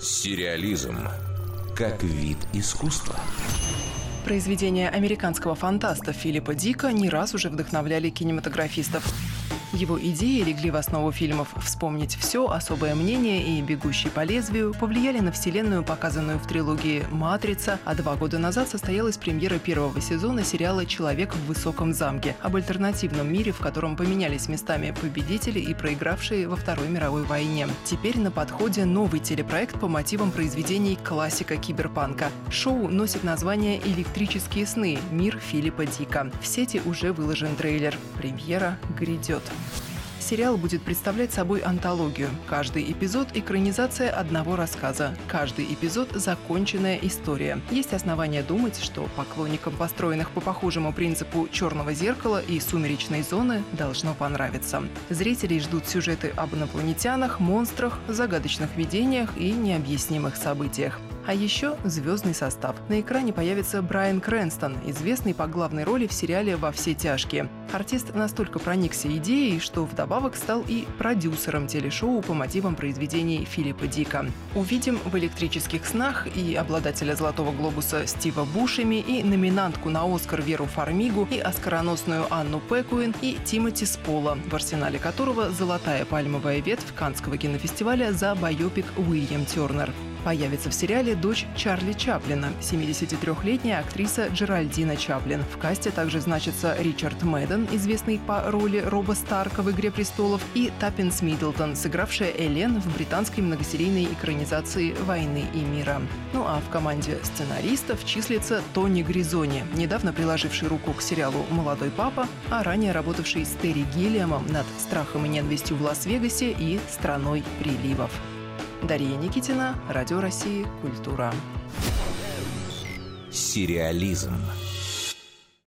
Сериализм как вид искусства. Произведения американского фантаста Филиппа Дика не раз уже вдохновляли кинематографистов. Его идеи легли в основу фильмов «Вспомнить все», «Особое мнение» и «Бегущий по лезвию», повлияли на вселенную, показанную в трилогии «Матрица», а два года назад состоялась премьера первого сезона сериала «Человек в высоком замке» об альтернативном мире, в котором поменялись местами победители и проигравшие во Второй мировой войне. Теперь на подходе новый телепроект по мотивам произведений классика киберпанка. Шоу носит название «Электрические сны. Мир Филиппа Дика». В сети уже выложен трейлер. Премьера грядет. Сериал будет представлять собой антологию. Каждый эпизод – экранизация одного рассказа. Каждый эпизод – законченная история. Есть основания думать, что поклонникам построенных по похожему принципу «Черного зеркала» и «Сумеречной зоны» должно понравиться. Зрителей ждут сюжеты об инопланетянах, монстрах, загадочных видениях и необъяснимых событиях. А еще звездный состав. На экране появится Брайан Крэнстон, известный по главной роли в сериале «Во все тяжкие». Артист настолько проникся идеей, что вдобавок стал и продюсером телешоу по мотивам произведений Филиппа Дика. Увидим в «Электрических снах» и обладателя «Золотого глобуса» Стива Бушеми, и номинантку на «Оскар» Веру Фармигу, и оскароносную Анну Пэкуин, и Тимоти Сполла, в арсенале которого золотая пальмовая ветвь Канского кинофестиваля за байопик Уильям Тернер. Появится в сериале дочь Чарли Чаплина, 73-летняя актриса Джеральдина Чаплин. В касте также значится Ричард Мэдден, известный по роли Роба Старка в «Игре престолов», и Таппенс Миддлтон, сыгравшая Элен в британской многосерийной экранизации «Войны и мира». Ну а в команде сценаристов числится Тони Гризони, недавно приложивший руку к сериалу «Молодой папа», а ранее работавший с Терри Гиллиамом над «Страхом и ненавистью в Лас-Вегасе» и «Страной приливов». Дарья Никитина, Радио России, Культура. Сериализм.